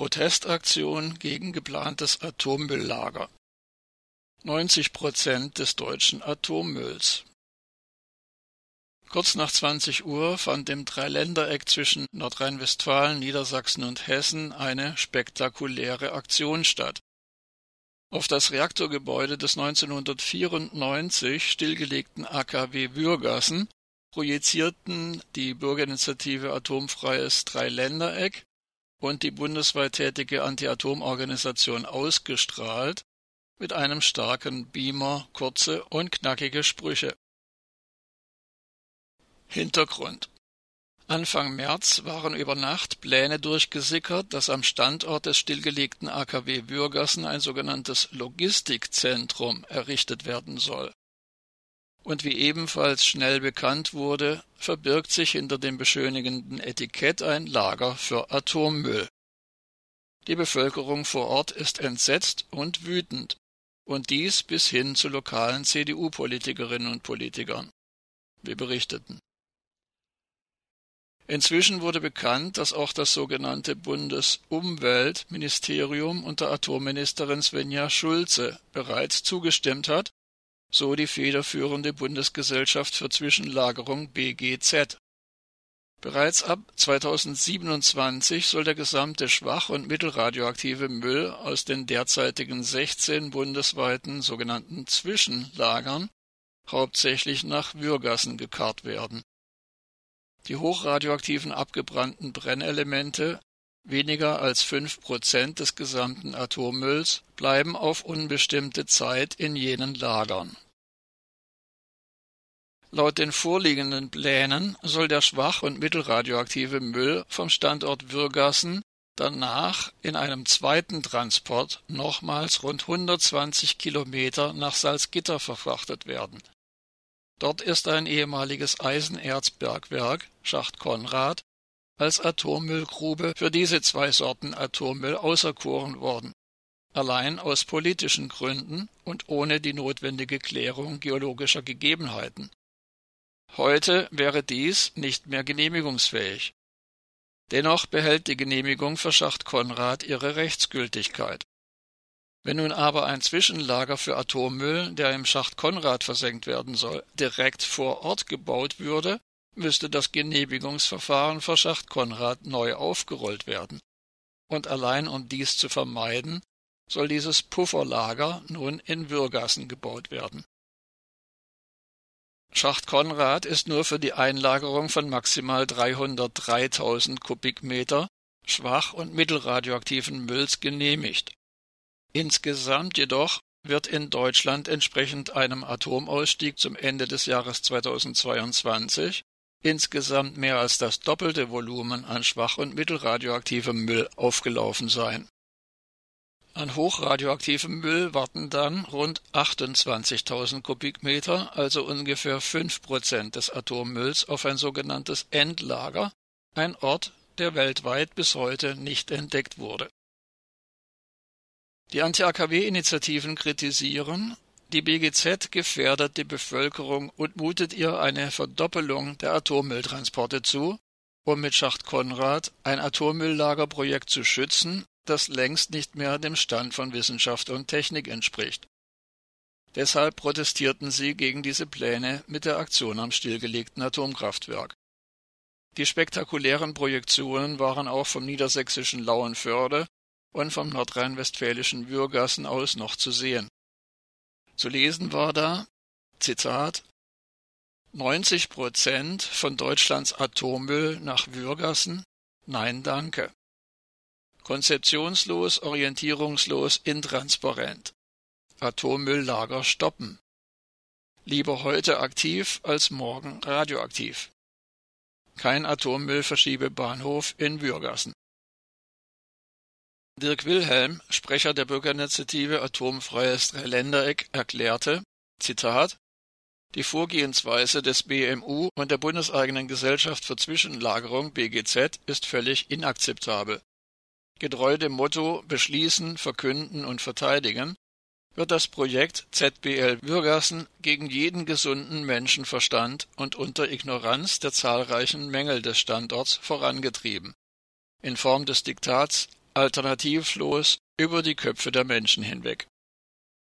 Protestaktion gegen geplantes Atommülllager. 90 Prozent des deutschen Atommülls. Kurz nach 20 Uhr fand im Dreiländereck zwischen Nordrhein-Westfalen, Niedersachsen und Hessen eine spektakuläre Aktion statt. Auf das Reaktorgebäude des 1994 stillgelegten AKW Würgassen projizierten die Bürgerinitiative Atomfreies Dreiländereck und die bundesweit tätige Anti-Atom-Organisation ausgestrahlt mit einem starken Beamer kurze und knackige Sprüche. Hintergrund Anfang März waren über Nacht Pläne durchgesickert, dass am Standort des stillgelegten AKW Würgassen ein sogenanntes Logistikzentrum errichtet werden soll. Und wie ebenfalls schnell bekannt wurde, verbirgt sich hinter dem beschönigenden Etikett ein Lager für Atommüll. Die Bevölkerung vor Ort ist entsetzt und wütend, und dies bis hin zu lokalen CDU-Politikerinnen und Politikern. Wir berichteten. Inzwischen wurde bekannt, dass auch das sogenannte Bundesumweltministerium unter Atomministerin Svenja Schulze bereits zugestimmt hat, so die federführende Bundesgesellschaft für Zwischenlagerung BGZ. Bereits ab 2027 soll der gesamte schwach- und mittelradioaktive Müll aus den derzeitigen 16 bundesweiten sogenannten Zwischenlagern hauptsächlich nach Würgassen gekarrt werden die hochradioaktiven abgebrannten Brennelemente, weniger als fünf Prozent des gesamten Atommülls, bleiben auf unbestimmte Zeit in jenen Lagern. Laut den vorliegenden Plänen soll der schwach- und mittelradioaktive Müll vom Standort Würgassen danach in einem zweiten Transport nochmals rund 120 Kilometer nach Salzgitter verfrachtet werden Dort ist ein ehemaliges Eisenerzbergwerk (Schacht Konrad) als Atommüllgrube für diese zwei Sorten Atommüll auserkoren worden, allein aus politischen Gründen und ohne die notwendige Klärung geologischer Gegebenheiten. Heute wäre dies nicht mehr genehmigungsfähig. Dennoch behält die Genehmigung für Schacht Konrad ihre Rechtsgültigkeit wenn nun aber ein Zwischenlager für Atommüll, der im Schacht Konrad versenkt werden soll, direkt vor Ort gebaut würde, müsste das Genehmigungsverfahren für Schacht Konrad neu aufgerollt werden. Und allein um dies zu vermeiden, soll dieses Pufferlager nun in Würgassen gebaut werden. Schacht Konrad ist nur für die Einlagerung von maximal 303.000 Kubikmeter schwach- und mittelradioaktiven Mülls genehmigt Insgesamt jedoch wird in Deutschland entsprechend einem Atomausstieg zum Ende des Jahres 2022 insgesamt mehr als das doppelte Volumen an schwach- und mittelradioaktivem Müll aufgelaufen sein. An hochradioaktivem Müll warten dann rund 28.000 Kubikmeter, also ungefähr fünf Prozent des Atommülls, auf ein sogenanntes Endlager, ein Ort, der weltweit bis heute nicht entdeckt wurde die Anti-AKW-Initiativen kritisieren, die BGZ gefährdet die Bevölkerung und mutet ihr eine Verdoppelung der Atommülltransporte zu, um mit Schacht Konrad ein Atommülllagerprojekt zu schützen, das längst nicht mehr dem Stand von Wissenschaft und Technik entspricht. Deshalb protestierten sie gegen diese Pläne mit der Aktion am stillgelegten Atomkraftwerk. Die spektakulären Projektionen waren auch vom niedersächsischen Lauenförde und vom nordrhein-westfälischen Würgassen aus noch zu sehen. Zu lesen war da, Zitat, 90 Prozent von Deutschlands Atommüll nach Würgassen? Nein, danke. Konzeptionslos, orientierungslos, intransparent. Atommülllager stoppen. Lieber heute aktiv als morgen radioaktiv. Kein Atommüllverschiebebahnhof in Würgassen. Dirk Wilhelm, Sprecher der Bürgerinitiative Atomfreies Dreiländereck, erklärte, Zitat, die Vorgehensweise des BMU und der bundeseigenen Gesellschaft für Zwischenlagerung BGZ ist völlig inakzeptabel. Getreu dem Motto Beschließen, Verkünden und Verteidigen wird das Projekt ZBL Würgassen gegen jeden gesunden Menschenverstand und unter Ignoranz der zahlreichen Mängel des Standorts vorangetrieben in Form des Diktats alternativlos über die Köpfe der Menschen hinweg.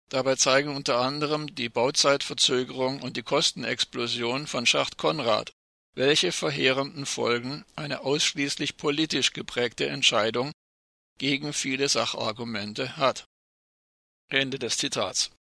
Dabei zeigen unter anderem die Bauzeitverzögerung und die Kostenexplosion von Schacht Konrad, welche verheerenden Folgen eine ausschließlich politisch geprägte Entscheidung gegen viele Sachargumente hat. Ende des Zitats